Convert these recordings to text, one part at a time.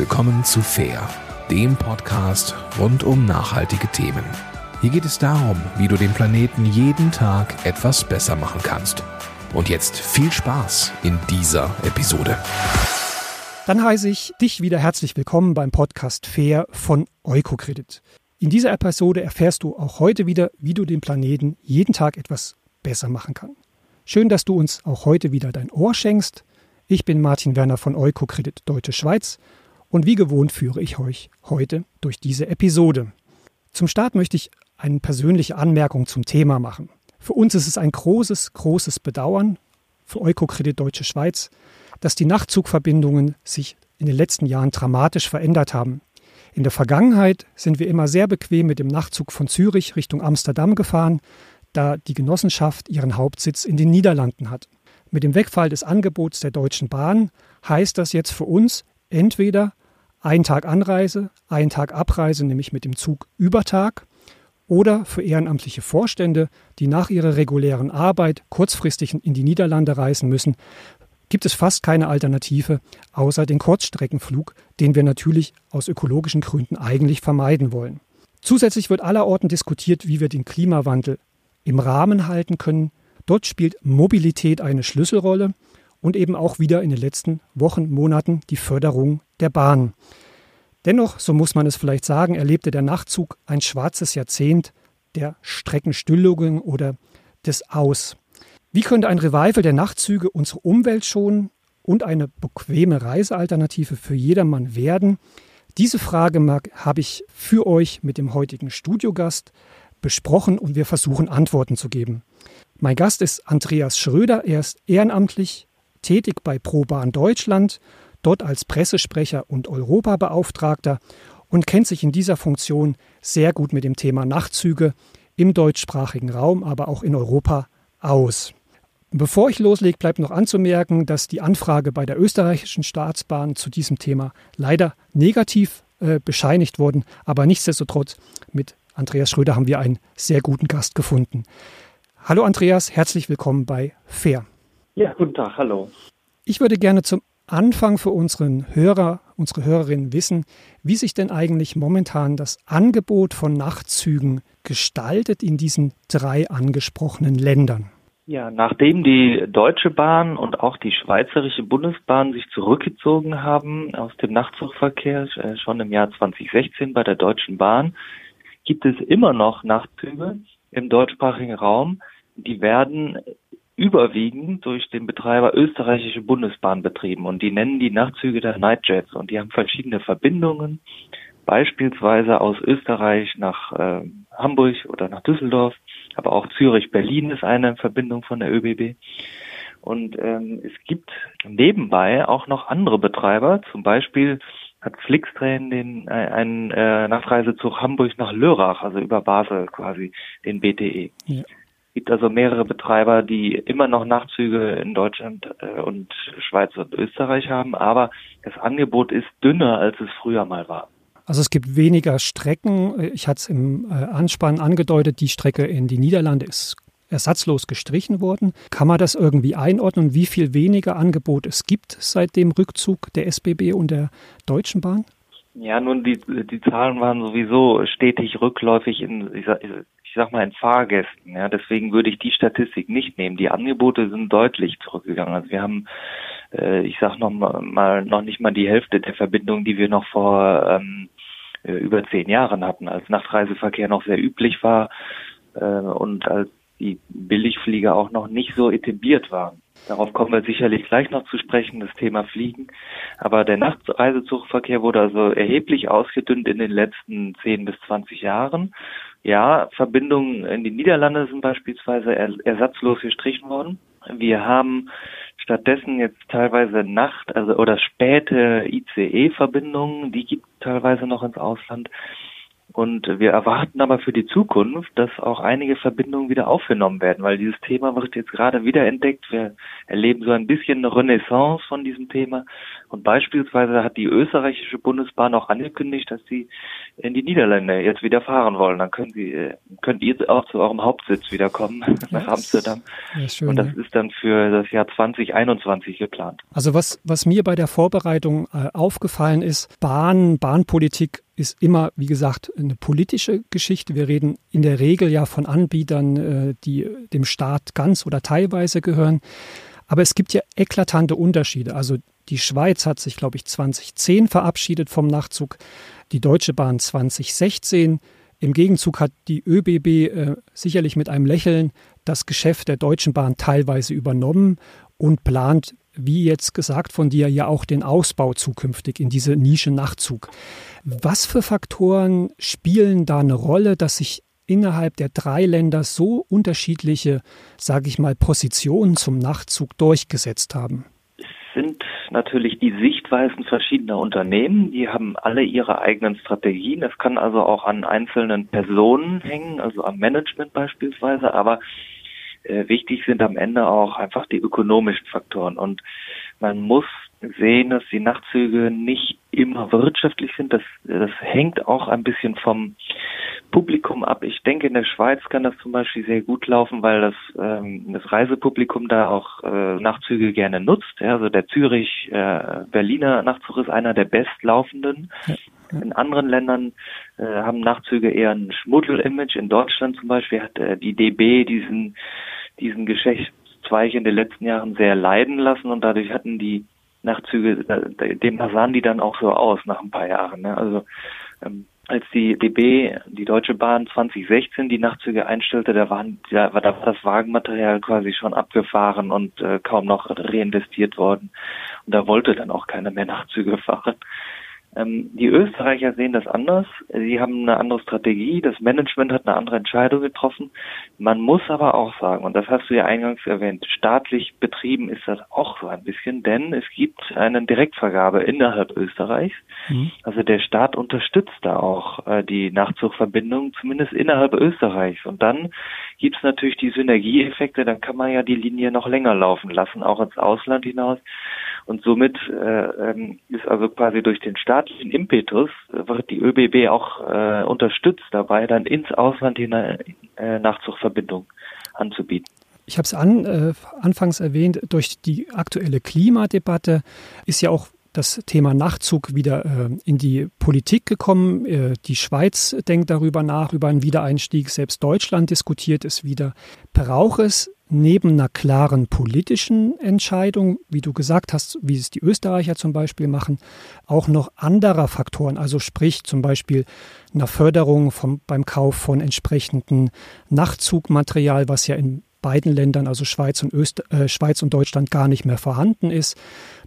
willkommen zu Fair, dem Podcast rund um nachhaltige Themen. Hier geht es darum, wie du den Planeten jeden Tag etwas besser machen kannst. Und jetzt viel Spaß in dieser Episode. Dann heiße ich dich wieder herzlich willkommen beim Podcast Fair von Eukokredit. In dieser Episode erfährst du auch heute wieder, wie du den Planeten jeden Tag etwas besser machen kannst. Schön, dass du uns auch heute wieder dein Ohr schenkst. Ich bin Martin Werner von Eukokredit Deutsche Schweiz und wie gewohnt führe ich euch heute durch diese Episode. Zum Start möchte ich eine persönliche Anmerkung zum Thema machen. Für uns ist es ein großes, großes Bedauern, für Eukokredit Deutsche Schweiz, dass die Nachtzugverbindungen sich in den letzten Jahren dramatisch verändert haben. In der Vergangenheit sind wir immer sehr bequem mit dem Nachtzug von Zürich Richtung Amsterdam gefahren, da die Genossenschaft ihren Hauptsitz in den Niederlanden hat. Mit dem Wegfall des Angebots der Deutschen Bahn heißt das jetzt für uns entweder ein Tag Anreise, ein Tag Abreise, nämlich mit dem Zug über Tag, oder für ehrenamtliche Vorstände, die nach ihrer regulären Arbeit kurzfristig in die Niederlande reisen müssen, gibt es fast keine Alternative außer den Kurzstreckenflug, den wir natürlich aus ökologischen Gründen eigentlich vermeiden wollen. Zusätzlich wird allerorten diskutiert, wie wir den Klimawandel im Rahmen halten können. Dort spielt Mobilität eine Schlüsselrolle und eben auch wieder in den letzten Wochen, Monaten die Förderung der Bahn. Dennoch, so muss man es vielleicht sagen, erlebte der Nachtzug ein schwarzes Jahrzehnt der Streckenstillung oder des Aus. Wie könnte ein Revival der Nachtzüge unsere Umwelt schonen und eine bequeme Reisealternative für jedermann werden? Diese Frage habe ich für euch mit dem heutigen Studiogast besprochen und wir versuchen Antworten zu geben. Mein Gast ist Andreas Schröder. Er ist ehrenamtlich tätig bei ProBahn Deutschland, dort als Pressesprecher und Europabeauftragter und kennt sich in dieser Funktion sehr gut mit dem Thema Nachtzüge im deutschsprachigen Raum, aber auch in Europa aus. Bevor ich loslege, bleibt noch anzumerken, dass die Anfrage bei der österreichischen Staatsbahn zu diesem Thema leider negativ äh, bescheinigt wurden, aber nichtsdestotrotz mit Andreas Schröder haben wir einen sehr guten Gast gefunden. Hallo Andreas, herzlich willkommen bei Fair. Ja, guten Tag, hallo. Ich würde gerne zum Anfang für unseren Hörer, unsere Hörerinnen wissen, wie sich denn eigentlich momentan das Angebot von Nachtzügen gestaltet in diesen drei angesprochenen Ländern. Ja, nachdem die Deutsche Bahn und auch die Schweizerische Bundesbahn sich zurückgezogen haben aus dem Nachtzugverkehr, äh, schon im Jahr 2016 bei der Deutschen Bahn, gibt es immer noch Nachtzüge im deutschsprachigen Raum. Die werden überwiegend durch den Betreiber österreichische Bundesbahn betrieben und die nennen die Nachtzüge der Nightjets und die haben verschiedene Verbindungen, beispielsweise aus Österreich nach äh, Hamburg oder nach Düsseldorf, aber auch Zürich-Berlin ist eine Verbindung von der ÖBB. Und ähm, es gibt nebenbei auch noch andere Betreiber, zum Beispiel hat Flixtrain den äh, einen äh, Nachreisezug Hamburg nach Lörrach, also über Basel quasi, den BTE. Ja. Es gibt also mehrere Betreiber, die immer noch Nachtzüge in Deutschland äh, und Schweiz und Österreich haben, aber das Angebot ist dünner, als es früher mal war. Also es gibt weniger Strecken. Ich hatte es im äh, Anspann angedeutet, die Strecke in die Niederlande ist ersatzlos gestrichen worden. Kann man das irgendwie einordnen, wie viel weniger Angebot es gibt seit dem Rückzug der SBB und der Deutschen Bahn? Ja, nun, die, die Zahlen waren sowieso stetig rückläufig in, ich sag, mal, in Fahrgästen. Ja, deswegen würde ich die Statistik nicht nehmen. Die Angebote sind deutlich zurückgegangen. Also wir haben, äh, ich sag noch mal, noch nicht mal die Hälfte der Verbindungen, die wir noch vor ähm, äh, über zehn Jahren hatten, als Nachtreiseverkehr noch sehr üblich war äh, und als die Billigflieger auch noch nicht so etabliert waren. Darauf kommen wir sicherlich gleich noch zu sprechen, das Thema Fliegen. Aber der Nachtreisezugverkehr wurde also erheblich ausgedünnt in den letzten 10 bis 20 Jahren. Ja, Verbindungen in die Niederlande sind beispielsweise ersatzlos gestrichen worden. Wir haben stattdessen jetzt teilweise Nacht, also oder späte ICE-Verbindungen, die gibt teilweise noch ins Ausland. Und wir erwarten aber für die Zukunft, dass auch einige Verbindungen wieder aufgenommen werden, weil dieses Thema wird jetzt gerade wieder entdeckt. Wir erleben so ein bisschen eine Renaissance von diesem Thema. Und beispielsweise hat die österreichische Bundesbahn auch angekündigt, dass sie in die Niederlande jetzt wieder fahren wollen. Dann können sie, äh, könnt ihr auch zu eurem Hauptsitz wieder kommen nach Amsterdam. Schön, Und das ja. ist dann für das Jahr 2021 geplant. Also was, was mir bei der Vorbereitung äh, aufgefallen ist, Bahn, Bahnpolitik ist immer, wie gesagt, eine politische Geschichte. Wir reden in der Regel ja von Anbietern, äh, die dem Staat ganz oder teilweise gehören. Aber es gibt ja eklatante Unterschiede. Also die Schweiz hat sich, glaube ich, 2010 verabschiedet vom Nachtzug, die Deutsche Bahn 2016. Im Gegenzug hat die ÖBB äh, sicherlich mit einem Lächeln das Geschäft der Deutschen Bahn teilweise übernommen und plant wie jetzt gesagt von dir, ja auch den Ausbau zukünftig in diese Nische Nachtzug. Was für Faktoren spielen da eine Rolle, dass sich innerhalb der drei Länder so unterschiedliche, sage ich mal, Positionen zum Nachtzug durchgesetzt haben? Es sind natürlich die Sichtweisen verschiedener Unternehmen. Die haben alle ihre eigenen Strategien. Es kann also auch an einzelnen Personen hängen, also am Management beispielsweise. Aber äh, wichtig sind am Ende auch einfach die ökonomischen Faktoren. Und man muss sehen, dass die Nachtzüge nicht immer wirtschaftlich sind. Das, das hängt auch ein bisschen vom Publikum ab. Ich denke, in der Schweiz kann das zum Beispiel sehr gut laufen, weil das, ähm, das Reisepublikum da auch äh, Nachtzüge gerne nutzt. Ja, also der Zürich-Berliner äh, Nachtzug ist einer der bestlaufenden. In anderen Ländern äh, haben Nachtzüge eher ein Schmuddel-Image. In Deutschland zum Beispiel hat äh, die DB diesen, diesen Geschäftszweig in den letzten Jahren sehr leiden lassen und dadurch hatten die Nachtzüge, äh, dem sahen die dann auch so aus nach ein paar Jahren. Ne? Also ähm, als die DB, die Deutsche Bahn 2016 die Nachtzüge einstellte, da waren, da war das Wagenmaterial quasi schon abgefahren und äh, kaum noch reinvestiert worden. Und da wollte dann auch keiner mehr Nachtzüge fahren. Ähm, die Österreicher sehen das anders. Sie haben eine andere Strategie. Das Management hat eine andere Entscheidung getroffen. Man muss aber auch sagen, und das hast du ja eingangs erwähnt, staatlich betrieben ist das auch so ein bisschen, denn es gibt eine Direktvergabe innerhalb Österreichs. Mhm. Also der Staat unterstützt da auch äh, die Nachtzugverbindung, zumindest innerhalb Österreichs. Und dann gibt es natürlich die Synergieeffekte. Dann kann man ja die Linie noch länger laufen lassen, auch ins Ausland hinaus. Und somit äh, ähm, ist also quasi durch den staatlichen Impetus äh, wird die ÖBB auch äh, unterstützt dabei, dann ins Ausland hinein äh, Nachtzugverbindungen anzubieten. Ich habe es an, äh, anfangs erwähnt, durch die aktuelle Klimadebatte ist ja auch das Thema Nachtzug wieder äh, in die Politik gekommen. Äh, die Schweiz denkt darüber nach, über einen Wiedereinstieg. Selbst Deutschland diskutiert es wieder. Braucht es neben einer klaren politischen Entscheidung, wie du gesagt hast, wie es die Österreicher zum Beispiel machen, auch noch anderer Faktoren, also sprich zum Beispiel einer Förderung vom, beim Kauf von entsprechendem Nachtzugmaterial, was ja in beiden Ländern, also Schweiz und, Öster äh, Schweiz und Deutschland, gar nicht mehr vorhanden ist,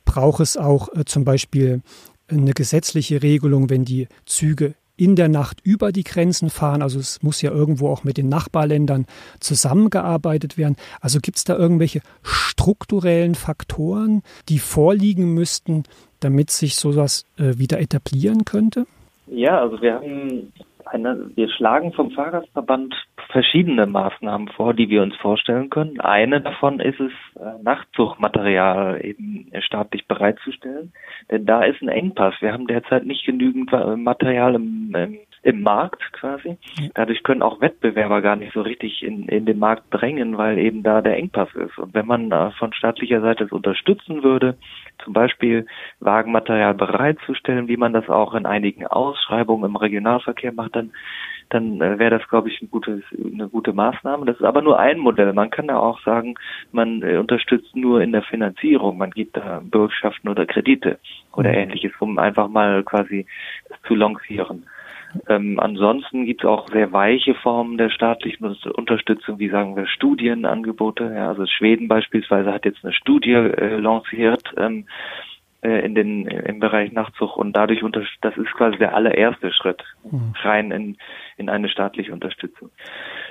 braucht es auch äh, zum Beispiel eine gesetzliche Regelung, wenn die Züge in der Nacht über die Grenzen fahren. Also es muss ja irgendwo auch mit den Nachbarländern zusammengearbeitet werden. Also gibt es da irgendwelche strukturellen Faktoren, die vorliegen müssten, damit sich sowas äh, wieder etablieren könnte? Ja, also wir haben eine, wir schlagen vom Fahrgastverband verschiedene Maßnahmen vor, die wir uns vorstellen können. Eine davon ist es, äh, Nachtzugmaterial eben staatlich bereitzustellen, denn da ist ein Engpass. Wir haben derzeit nicht genügend Material im, im im Markt quasi. Dadurch können auch Wettbewerber gar nicht so richtig in, in den Markt drängen, weil eben da der Engpass ist. Und wenn man äh, von staatlicher Seite es unterstützen würde, zum Beispiel Wagenmaterial bereitzustellen, wie man das auch in einigen Ausschreibungen im Regionalverkehr macht, dann dann äh, wäre das, glaube ich, ein gutes, eine gute Maßnahme. Das ist aber nur ein Modell. Man kann da auch sagen, man äh, unterstützt nur in der Finanzierung. Man gibt da Bürgschaften oder Kredite oder mhm. ähnliches, um einfach mal quasi zu lancieren. Ähm, ansonsten gibt es auch sehr weiche Formen der staatlichen Unterstützung, wie sagen wir Studienangebote. Ja, also Schweden beispielsweise hat jetzt eine Studie äh, lanciert ähm, äh, in den im Bereich Nachtzug und dadurch unter das ist quasi der allererste Schritt mhm. rein in in eine staatliche Unterstützung.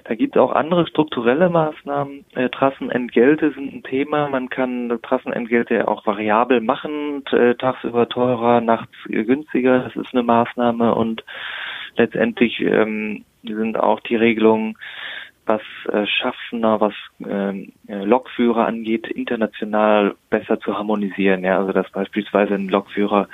Da gibt es auch andere strukturelle Maßnahmen. Äh, Trassenentgelte sind ein Thema. Man kann Trassenentgelte auch variabel machen, äh, tagsüber teurer, nachts günstiger. Das ist eine Maßnahme und letztendlich ähm, sind auch die Regelungen, was äh, Schaffner, was ähm, äh, Lokführer angeht, international besser zu harmonisieren. Ja, also dass beispielsweise ein Lokführer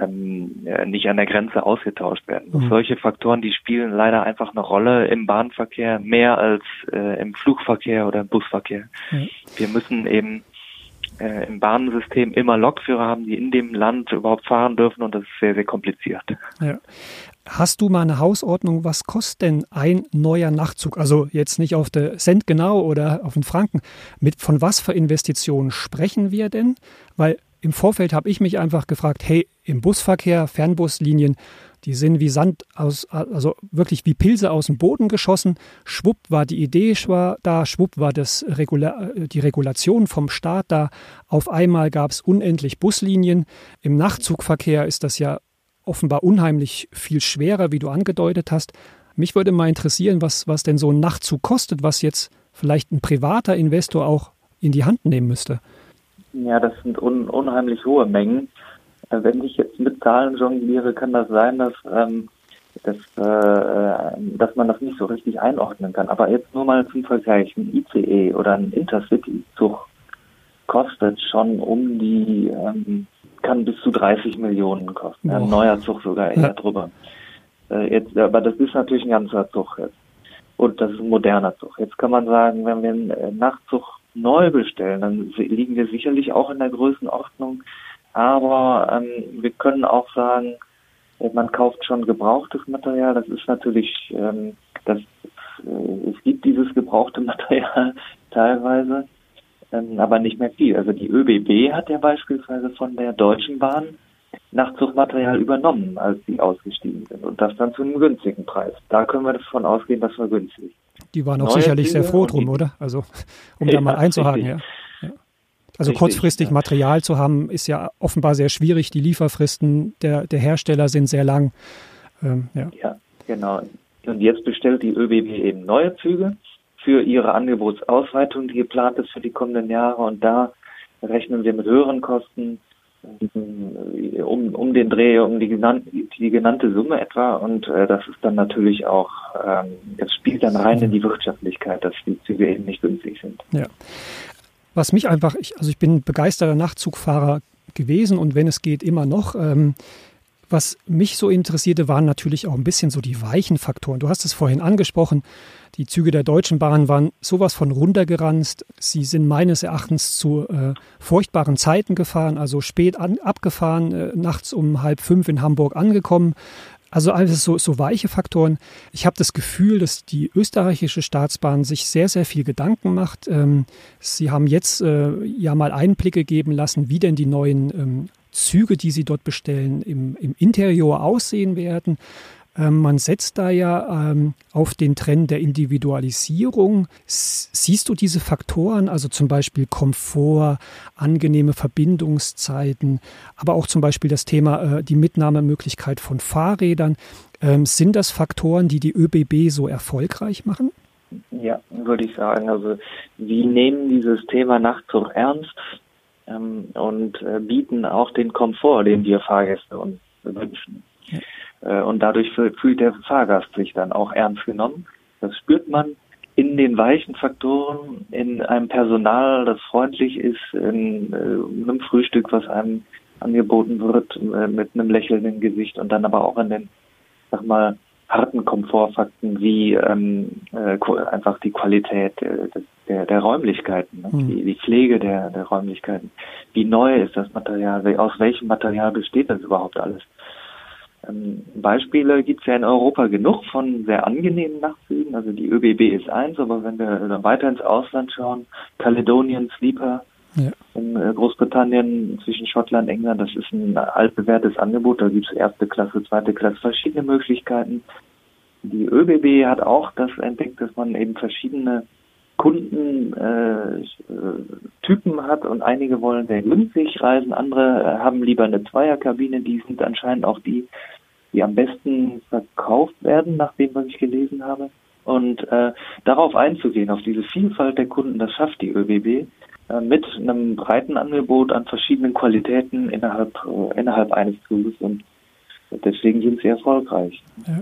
ähm, nicht an der Grenze ausgetauscht werden. Mhm. Solche Faktoren, die spielen leider einfach eine Rolle im Bahnverkehr mehr als äh, im Flugverkehr oder im Busverkehr. Mhm. Wir müssen eben äh, im Bahnsystem immer Lokführer haben, die in dem Land überhaupt fahren dürfen und das ist sehr, sehr kompliziert. Ja. Hast du mal eine Hausordnung, was kostet denn ein neuer Nachtzug? Also jetzt nicht auf der Cent genau oder auf den Franken. Mit von was für Investitionen sprechen wir denn? Weil im Vorfeld habe ich mich einfach gefragt, hey, im Busverkehr, Fernbuslinien, die sind wie Sand aus, also wirklich wie Pilze aus dem Boden geschossen. Schwupp war die Idee war da, schwupp war das Regula die Regulation vom Staat da. Auf einmal gab es unendlich Buslinien. Im Nachtzugverkehr ist das ja offenbar unheimlich viel schwerer, wie du angedeutet hast. Mich würde mal interessieren, was, was denn so ein Nachtzug kostet, was jetzt vielleicht ein privater Investor auch in die Hand nehmen müsste. Ja, das sind un unheimlich hohe Mengen. Äh, wenn ich jetzt mit Zahlen jongliere, kann das sein, dass, ähm, dass, äh, dass man das nicht so richtig einordnen kann. Aber jetzt nur mal zum Vergleich, ein ICE oder ein Intercity-Zug kostet schon um die, ähm, kann bis zu 30 Millionen kosten. Oh. Ein neuer Zug sogar eher ja. drüber. Äh, jetzt, aber das ist natürlich ein ganzer Zug jetzt. Und das ist ein moderner Zug. Jetzt kann man sagen, wenn wir einen äh, Nachtzug neu bestellen, dann liegen wir sicherlich auch in der Größenordnung. Aber ähm, wir können auch sagen, äh, man kauft schon gebrauchtes Material. Das ist natürlich, ähm, das, äh, es gibt dieses gebrauchte Material teilweise, ähm, aber nicht mehr viel. Also die ÖBB hat ja beispielsweise von der Deutschen Bahn Nachtzugmaterial übernommen, als sie ausgestiegen sind. Und das dann zu einem günstigen Preis. Da können wir davon ausgehen, das war günstig. Die waren auch Neue sicherlich Züge sehr froh drum, oder? Also, um ja, da mal einzuhaken, ja. ja. Also richtig, kurzfristig ja. Material zu haben, ist ja offenbar sehr schwierig. Die Lieferfristen der, der Hersteller sind sehr lang. Ähm, ja. ja, genau. Und jetzt bestellt die ÖBB eben neue Züge für ihre Angebotsausweitung, die geplant ist für die kommenden Jahre. Und da rechnen wir mit höheren Kosten, um, um den Dreh, um die, genannte, die genannte Summe etwa. Und äh, das ist dann natürlich auch, ähm, das spielt dann rein in die Wirtschaftlichkeit, dass die Züge eben nicht günstig sind. Ja. Was mich einfach, ich, also ich bin begeisterter Nachtzugfahrer gewesen und wenn es geht, immer noch. Ähm, was mich so interessierte, waren natürlich auch ein bisschen so die weichen Faktoren. Du hast es vorhin angesprochen. Die Züge der Deutschen Bahn waren sowas von runtergeranzt. Sie sind meines Erachtens zu äh, furchtbaren Zeiten gefahren, also spät an, abgefahren, äh, nachts um halb fünf in Hamburg angekommen. Also alles so, so weiche Faktoren. Ich habe das Gefühl, dass die österreichische Staatsbahn sich sehr, sehr viel Gedanken macht. Ähm, sie haben jetzt äh, ja mal Einblicke geben lassen, wie denn die neuen ähm, Züge, die sie dort bestellen, im, im Interior aussehen werden. Ähm, man setzt da ja ähm, auf den Trend der Individualisierung. siehst du diese Faktoren, also zum Beispiel Komfort, angenehme Verbindungszeiten, aber auch zum Beispiel das Thema äh, die Mitnahmemöglichkeit von Fahrrädern, ähm, sind das Faktoren, die die ÖBB so erfolgreich machen? Ja, würde ich sagen. Also wir nehmen dieses Thema Nachtzug ernst ähm, und äh, bieten auch den Komfort, den wir Fahrgäste uns wünschen. Äh, und dadurch fühlt der Fahrgast sich dann auch ernst genommen. Das spürt man in den weichen Faktoren, in einem Personal, das freundlich ist, in äh, einem Frühstück, was einem angeboten wird, äh, mit einem lächelnden Gesicht und dann aber auch in den, sag mal, harten Komfortfakten wie ähm, äh, einfach die Qualität äh, der, der Räumlichkeiten, ne? mhm. die, die Pflege der, der Räumlichkeiten. Wie neu ist das Material? Aus welchem Material besteht das überhaupt alles? Ähm, Beispiele gibt es ja in Europa genug von sehr angenehmen Nachtzügen. Also die ÖBB ist eins, aber wenn wir dann weiter ins Ausland schauen, Caledonian Sleeper ja. in äh, Großbritannien zwischen Schottland, England, das ist ein altbewährtes Angebot. Da gibt es erste Klasse, zweite Klasse, verschiedene Möglichkeiten. Die ÖBB hat auch das entdeckt, dass man eben verschiedene Kundentypen äh, hat und einige wollen sehr günstig reisen, andere äh, haben lieber eine Zweierkabine, die sind anscheinend auch die, die am besten verkauft werden, nach dem, was ich gelesen habe. Und äh, darauf einzugehen, auf diese Vielfalt der Kunden, das schafft die ÖBB äh, mit einem breiten Angebot an verschiedenen Qualitäten innerhalb, äh, innerhalb eines Zuges. Und deswegen sind sie erfolgreich. Ja.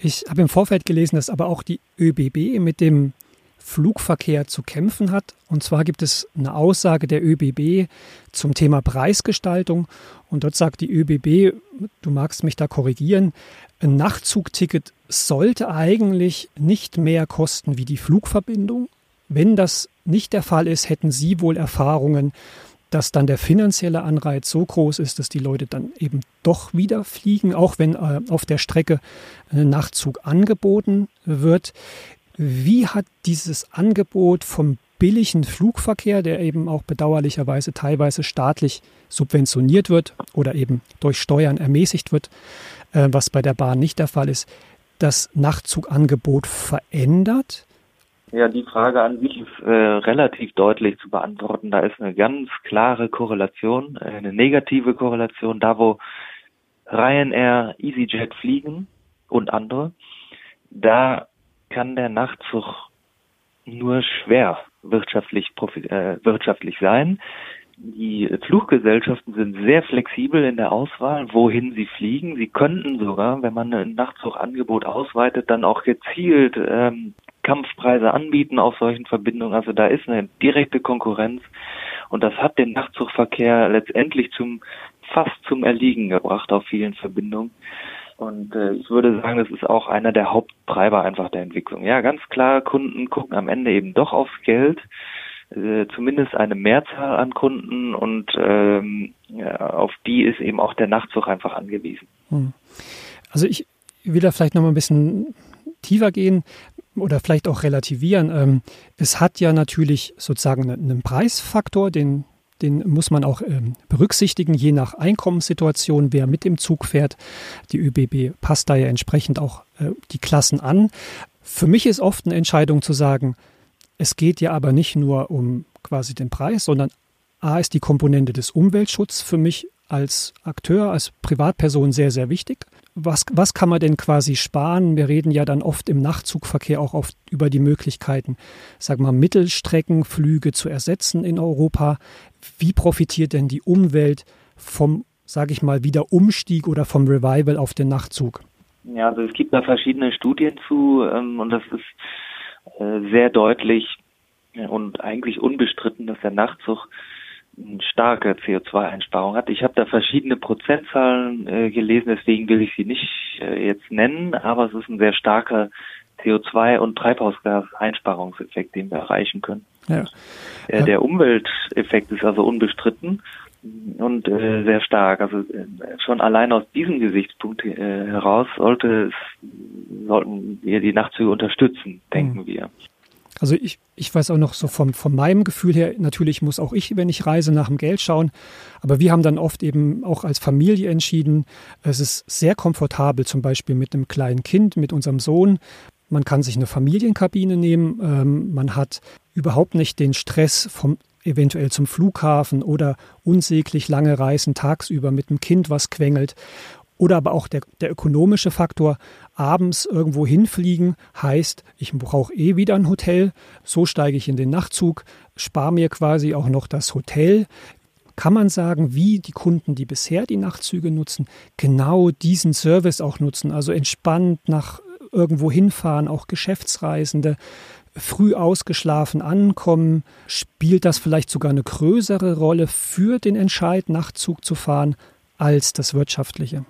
Ich habe im Vorfeld gelesen, dass aber auch die ÖBB mit dem Flugverkehr zu kämpfen hat. Und zwar gibt es eine Aussage der ÖBB zum Thema Preisgestaltung. Und dort sagt die ÖBB, du magst mich da korrigieren, ein Nachtzugticket sollte eigentlich nicht mehr kosten wie die Flugverbindung. Wenn das nicht der Fall ist, hätten Sie wohl Erfahrungen, dass dann der finanzielle Anreiz so groß ist, dass die Leute dann eben doch wieder fliegen, auch wenn äh, auf der Strecke ein Nachtzug angeboten wird. Wie hat dieses Angebot vom billigen Flugverkehr, der eben auch bedauerlicherweise teilweise staatlich subventioniert wird oder eben durch Steuern ermäßigt wird, äh, was bei der Bahn nicht der Fall ist, das Nachtzugangebot verändert? Ja, die Frage an sich ist äh, relativ deutlich zu beantworten. Da ist eine ganz klare Korrelation, äh, eine negative Korrelation. Da, wo Ryanair, EasyJet fliegen und andere, da kann der Nachtzug nur schwer wirtschaftlich, äh, wirtschaftlich sein. Die Fluggesellschaften sind sehr flexibel in der Auswahl, wohin sie fliegen. Sie könnten sogar, wenn man ein Nachtzugangebot ausweitet, dann auch gezielt ähm, Kampfpreise anbieten auf solchen Verbindungen. Also da ist eine direkte Konkurrenz und das hat den Nachtzugverkehr letztendlich zum fast zum Erliegen gebracht auf vielen Verbindungen. Und äh, ich würde sagen, das ist auch einer der Haupttreiber einfach der Entwicklung. Ja, ganz klar, Kunden gucken am Ende eben doch aufs Geld, äh, zumindest eine Mehrzahl an Kunden und ähm, ja, auf die ist eben auch der Nachtzug einfach angewiesen. Hm. Also ich will da vielleicht noch mal ein bisschen tiefer gehen oder vielleicht auch relativieren. Ähm, es hat ja natürlich sozusagen einen Preisfaktor, den den muss man auch ähm, berücksichtigen, je nach Einkommenssituation, wer mit dem Zug fährt. Die ÖBB passt da ja entsprechend auch äh, die Klassen an. Für mich ist oft eine Entscheidung zu sagen, es geht ja aber nicht nur um quasi den Preis, sondern A ist die Komponente des Umweltschutzes für mich als Akteur, als Privatperson sehr, sehr wichtig was, was kann man denn quasi sparen? Wir reden ja dann oft im Nachtzugverkehr auch oft über die Möglichkeiten, wir mal, Mittelstreckenflüge zu ersetzen in Europa. Wie profitiert denn die Umwelt vom, sage ich mal, wieder Umstieg oder vom Revival auf den Nachtzug? Ja, also es gibt da verschiedene Studien zu ähm, und das ist äh, sehr deutlich und eigentlich unbestritten, dass der Nachtzug eine starke CO2-Einsparung hat. Ich habe da verschiedene Prozentzahlen äh, gelesen, deswegen will ich sie nicht äh, jetzt nennen, aber es ist ein sehr starker CO2- und Treibhausgaseinsparungseffekt, den wir erreichen können. Ja. Äh, der Umwelteffekt ist also unbestritten und äh, sehr stark. Also äh, schon allein aus diesem Gesichtspunkt äh, heraus sollte es, sollten wir die Nachtzüge unterstützen, denken mhm. wir. Also ich, ich weiß auch noch so vom, von meinem Gefühl her, natürlich muss auch ich, wenn ich reise, nach dem Geld schauen. Aber wir haben dann oft eben auch als Familie entschieden, es ist sehr komfortabel, zum Beispiel mit einem kleinen Kind, mit unserem Sohn. Man kann sich eine Familienkabine nehmen. Ähm, man hat überhaupt nicht den Stress vom eventuell zum Flughafen oder unsäglich lange Reisen tagsüber mit dem Kind, was quengelt. Oder aber auch der, der ökonomische Faktor, abends irgendwo hinfliegen heißt, ich brauche eh wieder ein Hotel, so steige ich in den Nachtzug, spare mir quasi auch noch das Hotel. Kann man sagen, wie die Kunden, die bisher die Nachtzüge nutzen, genau diesen Service auch nutzen, also entspannt nach irgendwo hinfahren, auch Geschäftsreisende, früh ausgeschlafen ankommen, spielt das vielleicht sogar eine größere Rolle für den Entscheid, Nachtzug zu fahren, als das Wirtschaftliche?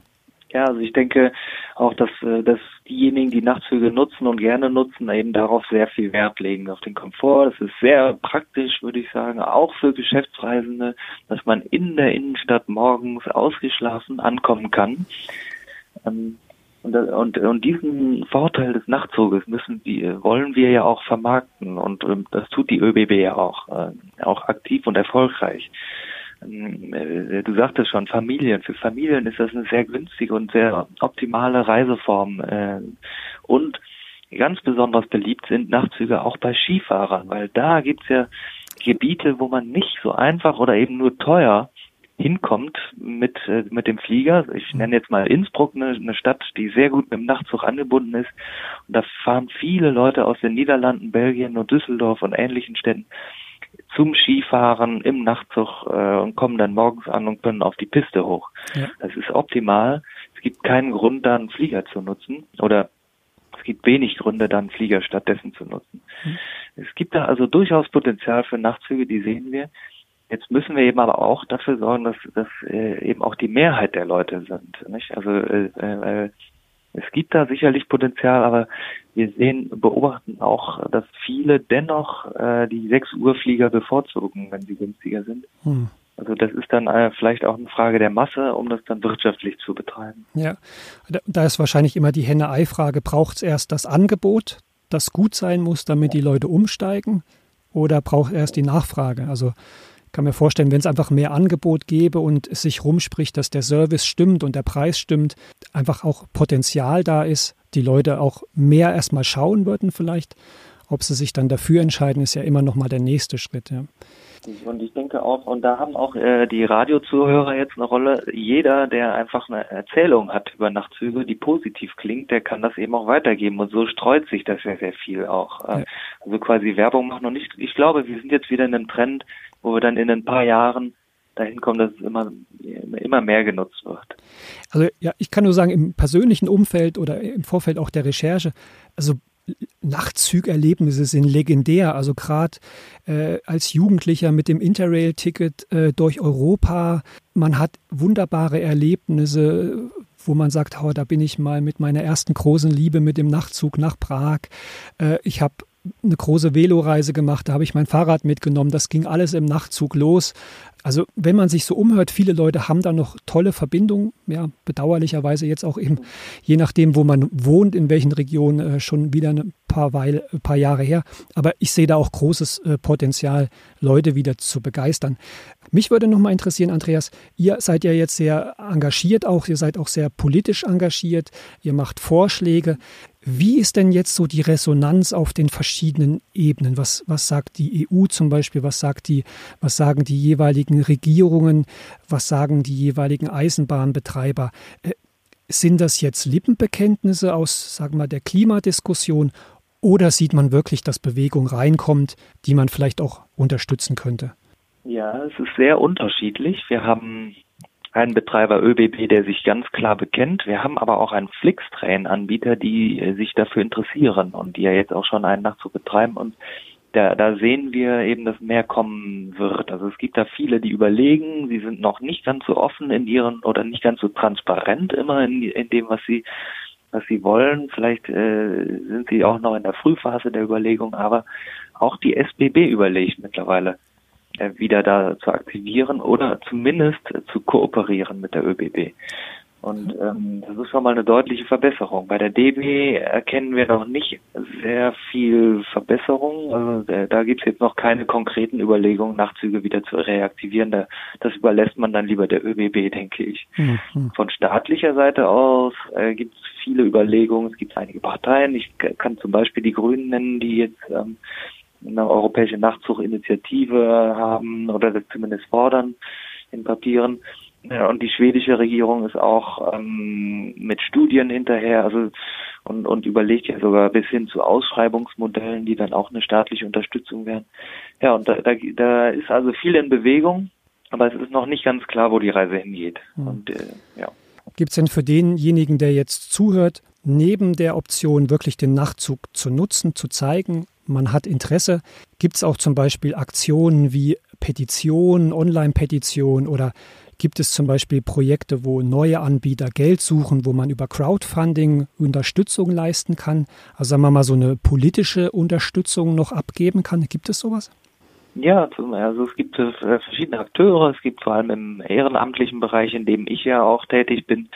Ja, also ich denke auch, dass, äh, dass diejenigen, die Nachtzüge nutzen und gerne nutzen, eben darauf sehr viel Wert legen, auf den Komfort. Das ist sehr praktisch, würde ich sagen, auch für Geschäftsreisende, dass man in der Innenstadt morgens ausgeschlafen ankommen kann. Ähm, und, und, und diesen Vorteil des Nachtzuges müssen wir, wollen wir ja auch vermarkten und, und das tut die ÖBB ja auch, äh, auch aktiv und erfolgreich. Äh, du sagtest schon, Familien. Für Familien ist das eine sehr günstige und sehr optimale Reiseform. Äh, und ganz besonders beliebt sind Nachtzüge auch bei Skifahrern, weil da gibt's ja Gebiete, wo man nicht so einfach oder eben nur teuer hinkommt mit, äh, mit dem Flieger. Ich nenne jetzt mal Innsbruck, eine, eine Stadt, die sehr gut mit dem Nachtzug angebunden ist. Und da fahren viele Leute aus den Niederlanden, Belgien und Düsseldorf und ähnlichen Städten zum Skifahren im Nachtzug äh, und kommen dann morgens an und können auf die Piste hoch. Ja. Das ist optimal. gibt keinen Grund, da einen Flieger zu nutzen oder es gibt wenig Gründe, dann Flieger stattdessen zu nutzen. Mhm. Es gibt da also durchaus Potenzial für Nachtzüge, die sehen wir. Jetzt müssen wir eben aber auch dafür sorgen, dass das äh, eben auch die Mehrheit der Leute sind. Nicht? Also äh, äh, es gibt da sicherlich Potenzial, aber wir sehen, beobachten auch, dass viele dennoch äh, die 6 Uhr Flieger bevorzugen, wenn sie günstiger sind. Hm. Also das ist dann äh, vielleicht auch eine Frage der Masse, um das dann wirtschaftlich zu betreiben. Ja, da ist wahrscheinlich immer die Henne-Ei-Frage, braucht es erst das Angebot, das gut sein muss, damit die Leute umsteigen, oder braucht erst die Nachfrage? Also kann mir vorstellen, wenn es einfach mehr Angebot gäbe und es sich rumspricht, dass der Service stimmt und der Preis stimmt, einfach auch Potenzial da ist, die Leute auch mehr erstmal schauen würden vielleicht. Ob sie sich dann dafür entscheiden, ist ja immer noch mal der nächste Schritt. Ja. Und ich denke auch, und da haben auch äh, die Radiozuhörer jetzt eine Rolle. Jeder, der einfach eine Erzählung hat über Nachtzüge, die positiv klingt, der kann das eben auch weitergeben. Und so streut sich das ja sehr viel auch. Äh. Also quasi Werbung machen und nicht. Ich glaube, wir sind jetzt wieder in einem Trend, wo wir dann in ein paar Jahren dahin kommen, dass es immer, immer mehr genutzt wird. Also ja, ich kann nur sagen, im persönlichen Umfeld oder im Vorfeld auch der Recherche, also Nachtzügerlebnisse sind legendär. Also gerade äh, als Jugendlicher mit dem Interrail-Ticket äh, durch Europa, man hat wunderbare Erlebnisse, wo man sagt, oh, da bin ich mal mit meiner ersten großen Liebe mit dem Nachtzug nach Prag. Äh, ich habe eine große Veloreise gemacht, da habe ich mein Fahrrad mitgenommen, das ging alles im Nachtzug los. Also wenn man sich so umhört, viele Leute haben da noch tolle Verbindungen, ja, bedauerlicherweise jetzt auch eben, je nachdem, wo man wohnt, in welchen Regionen, äh, schon wieder ein paar, Weile, ein paar Jahre her. Aber ich sehe da auch großes äh, Potenzial, Leute wieder zu begeistern. Mich würde noch mal interessieren, Andreas, ihr seid ja jetzt sehr engagiert auch, ihr seid auch sehr politisch engagiert, ihr macht Vorschläge. Wie ist denn jetzt so die Resonanz auf den verschiedenen Ebenen? Was, was sagt die EU zum Beispiel? Was, sagt die, was sagen die jeweiligen Regierungen? Was sagen die jeweiligen Eisenbahnbetreiber? Äh, sind das jetzt Lippenbekenntnisse aus, sagen wir, der Klimadiskussion oder sieht man wirklich, dass Bewegung reinkommt, die man vielleicht auch unterstützen könnte? Ja, es ist sehr unterschiedlich. Wir haben einen Betreiber ÖBB, der sich ganz klar bekennt. Wir haben aber auch einen Flixtrain-Anbieter, die äh, sich dafür interessieren und die ja jetzt auch schon einen Nachtzug betreiben und da, da sehen wir eben, dass mehr kommen wird. Also es gibt da viele, die überlegen, sie sind noch nicht ganz so offen in ihren oder nicht ganz so transparent immer in, in dem, was sie was sie wollen. Vielleicht äh, sind sie auch noch in der Frühphase der Überlegung, aber auch die SBB überlegt mittlerweile äh, wieder da zu aktivieren oder zumindest zu kooperieren mit der ÖBB. Und ähm, das ist schon mal eine deutliche Verbesserung. Bei der DB erkennen wir noch nicht sehr viel Verbesserung. Also äh, da gibt es jetzt noch keine konkreten Überlegungen, Nachtzüge wieder zu reaktivieren. Da, das überlässt man dann lieber der ÖBB, denke ich. Mhm. Von staatlicher Seite aus äh, gibt es viele Überlegungen. Es gibt einige Parteien. Ich kann zum Beispiel die Grünen nennen, die jetzt ähm, eine europäische Nachtzuginitiative haben oder das zumindest fordern in Papieren. Ja, und die schwedische Regierung ist auch ähm, mit Studien hinterher, also und, und überlegt ja sogar bis hin zu Ausschreibungsmodellen, die dann auch eine staatliche Unterstützung wären. Ja, und da, da, da ist also viel in Bewegung, aber es ist noch nicht ganz klar, wo die Reise hingeht. Mhm. Und äh, ja. Gibt es denn für denjenigen, der jetzt zuhört, neben der Option, wirklich den Nachtzug zu nutzen, zu zeigen, man hat Interesse, gibt es auch zum Beispiel Aktionen wie Petitionen, Online-Petitionen oder Gibt es zum Beispiel Projekte, wo neue Anbieter Geld suchen, wo man über Crowdfunding Unterstützung leisten kann? Also sagen wir mal so eine politische Unterstützung noch abgeben kann? Gibt es sowas? Ja, also es gibt äh, verschiedene Akteure. Es gibt vor allem im ehrenamtlichen Bereich, in dem ich ja auch tätig bin,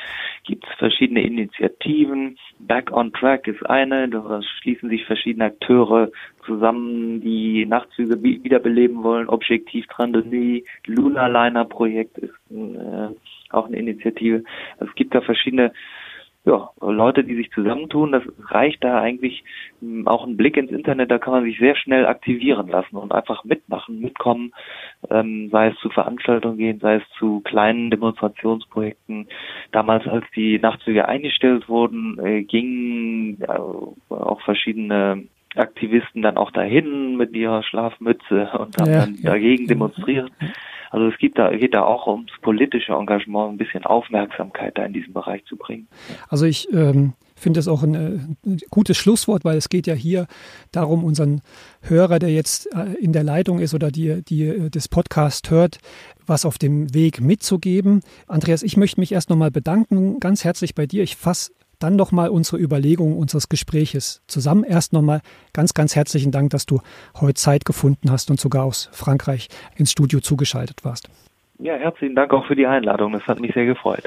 gibt es verschiedene Initiativen. Back on Track ist eine. Da schließen sich verschiedene Akteure zusammen, die Nachtzüge wiederbeleben wollen. Objektiv Trandony, Lunar Liner Projekt ist äh, auch eine Initiative. Also es gibt da verschiedene ja, Leute, die sich zusammentun, das reicht da eigentlich hm, auch ein Blick ins Internet, da kann man sich sehr schnell aktivieren lassen und einfach mitmachen, mitkommen, ähm, sei es zu Veranstaltungen gehen, sei es zu kleinen Demonstrationsprojekten. Damals, als die Nachtzüge eingestellt wurden, äh, gingen äh, auch verschiedene Aktivisten dann auch dahin mit ihrer Schlafmütze und haben ja, dann ja. dagegen demonstriert. Also es gibt da, geht da auch ums politische Engagement, ein bisschen Aufmerksamkeit da in diesem Bereich zu bringen. Also ich ähm, finde das auch ein, äh, ein, gutes Schlusswort, weil es geht ja hier darum, unseren Hörer, der jetzt äh, in der Leitung ist oder die, die äh, das Podcast hört, was auf dem Weg mitzugeben. Andreas, ich möchte mich erst nochmal bedanken, ganz herzlich bei dir. Ich fasse dann nochmal unsere Überlegungen unseres Gespräches zusammen. Erst nochmal ganz, ganz herzlichen Dank, dass du heute Zeit gefunden hast und sogar aus Frankreich ins Studio zugeschaltet warst. Ja, herzlichen Dank auch für die Einladung. Das hat mich sehr gefreut.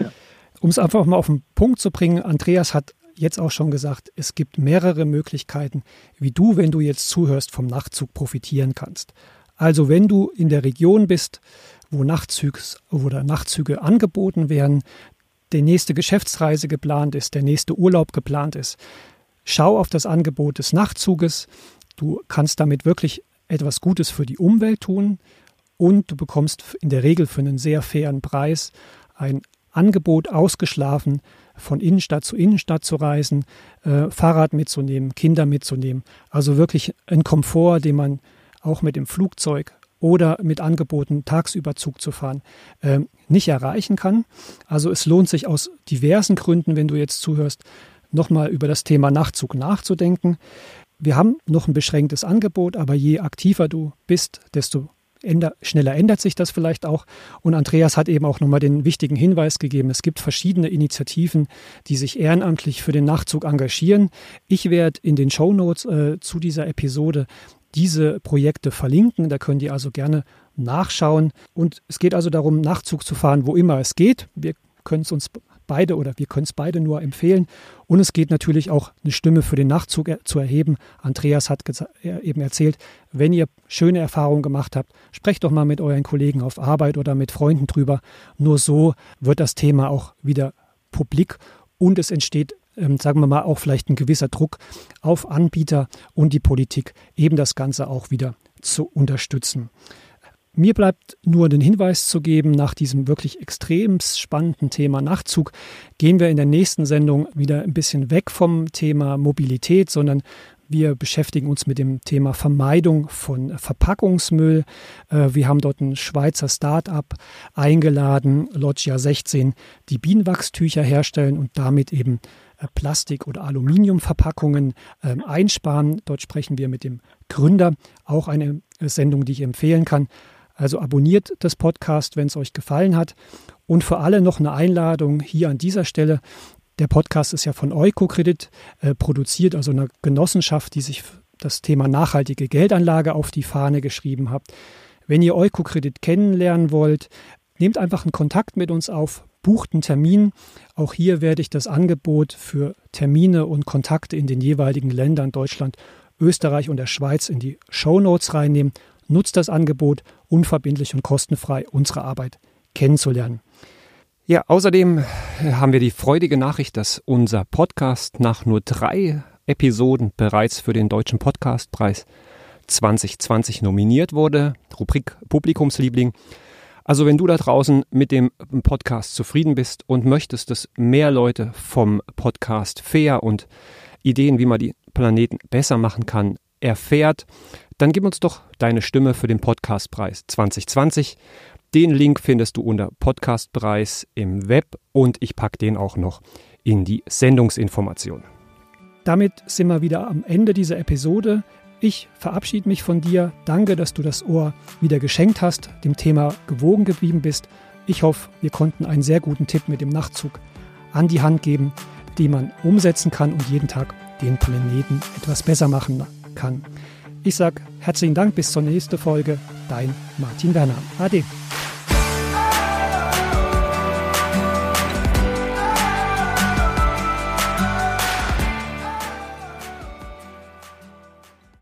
Um es einfach mal auf den Punkt zu bringen, Andreas hat jetzt auch schon gesagt, es gibt mehrere Möglichkeiten, wie du, wenn du jetzt zuhörst, vom Nachtzug profitieren kannst. Also wenn du in der Region bist, wo Nachtzüge oder Nachtzüge angeboten werden, die nächste Geschäftsreise geplant ist, der nächste Urlaub geplant ist. Schau auf das Angebot des Nachtzuges. Du kannst damit wirklich etwas Gutes für die Umwelt tun und du bekommst in der Regel für einen sehr fairen Preis ein Angebot ausgeschlafen, von Innenstadt zu Innenstadt zu reisen, äh, Fahrrad mitzunehmen, Kinder mitzunehmen. Also wirklich ein Komfort, den man auch mit dem Flugzeug oder mit Angeboten tagsüber Zug zu fahren, äh, nicht erreichen kann. Also es lohnt sich aus diversen Gründen, wenn du jetzt zuhörst, nochmal über das Thema Nachtzug nachzudenken. Wir haben noch ein beschränktes Angebot, aber je aktiver du bist, desto änder, schneller ändert sich das vielleicht auch. Und Andreas hat eben auch nochmal den wichtigen Hinweis gegeben, es gibt verschiedene Initiativen, die sich ehrenamtlich für den Nachtzug engagieren. Ich werde in den Show Notes äh, zu dieser Episode diese Projekte verlinken. Da könnt ihr also gerne nachschauen. Und es geht also darum, Nachtzug zu fahren, wo immer es geht. Wir können es uns beide oder wir können es beide nur empfehlen. Und es geht natürlich auch eine Stimme für den Nachtzug zu erheben. Andreas hat eben erzählt, wenn ihr schöne Erfahrungen gemacht habt, sprecht doch mal mit euren Kollegen auf Arbeit oder mit Freunden drüber. Nur so wird das Thema auch wieder publik und es entsteht ähm, sagen wir mal, auch vielleicht ein gewisser Druck auf Anbieter und die Politik, eben das Ganze auch wieder zu unterstützen. Mir bleibt nur den Hinweis zu geben, nach diesem wirklich extrem spannenden Thema Nachtzug gehen wir in der nächsten Sendung wieder ein bisschen weg vom Thema Mobilität, sondern wir beschäftigen uns mit dem Thema Vermeidung von Verpackungsmüll. Äh, wir haben dort ein Schweizer Start-up eingeladen, Loggia 16, die Bienenwachstücher herstellen und damit eben Plastik- oder Aluminiumverpackungen ähm, einsparen. Dort sprechen wir mit dem Gründer. Auch eine äh, Sendung, die ich empfehlen kann. Also abonniert das Podcast, wenn es euch gefallen hat. Und für alle noch eine Einladung hier an dieser Stelle. Der Podcast ist ja von Eukokredit äh, produziert, also einer Genossenschaft, die sich das Thema nachhaltige Geldanlage auf die Fahne geschrieben hat. Wenn ihr Eukokredit kennenlernen wollt, nehmt einfach einen Kontakt mit uns auf, bucht einen Termin. Auch hier werde ich das Angebot für Termine und Kontakte in den jeweiligen Ländern Deutschland, Österreich und der Schweiz in die Show Notes reinnehmen. Nutzt das Angebot unverbindlich und kostenfrei unsere Arbeit kennenzulernen. Ja, außerdem haben wir die freudige Nachricht, dass unser Podcast nach nur drei Episoden bereits für den Deutschen Podcastpreis 2020 nominiert wurde. Rubrik Publikumsliebling. Also wenn du da draußen mit dem Podcast zufrieden bist und möchtest, dass mehr Leute vom Podcast fair und Ideen, wie man die Planeten besser machen kann, erfährt, dann gib uns doch deine Stimme für den Podcastpreis 2020. Den Link findest du unter Podcastpreis im Web und ich packe den auch noch in die Sendungsinformation. Damit sind wir wieder am Ende dieser Episode. Ich verabschiede mich von dir. Danke, dass du das Ohr wieder geschenkt hast, dem Thema gewogen geblieben bist. Ich hoffe, wir konnten einen sehr guten Tipp mit dem Nachtzug an die Hand geben, den man umsetzen kann und jeden Tag den Planeten etwas besser machen kann. Ich sage herzlichen Dank, bis zur nächsten Folge. Dein Martin Werner. Ade.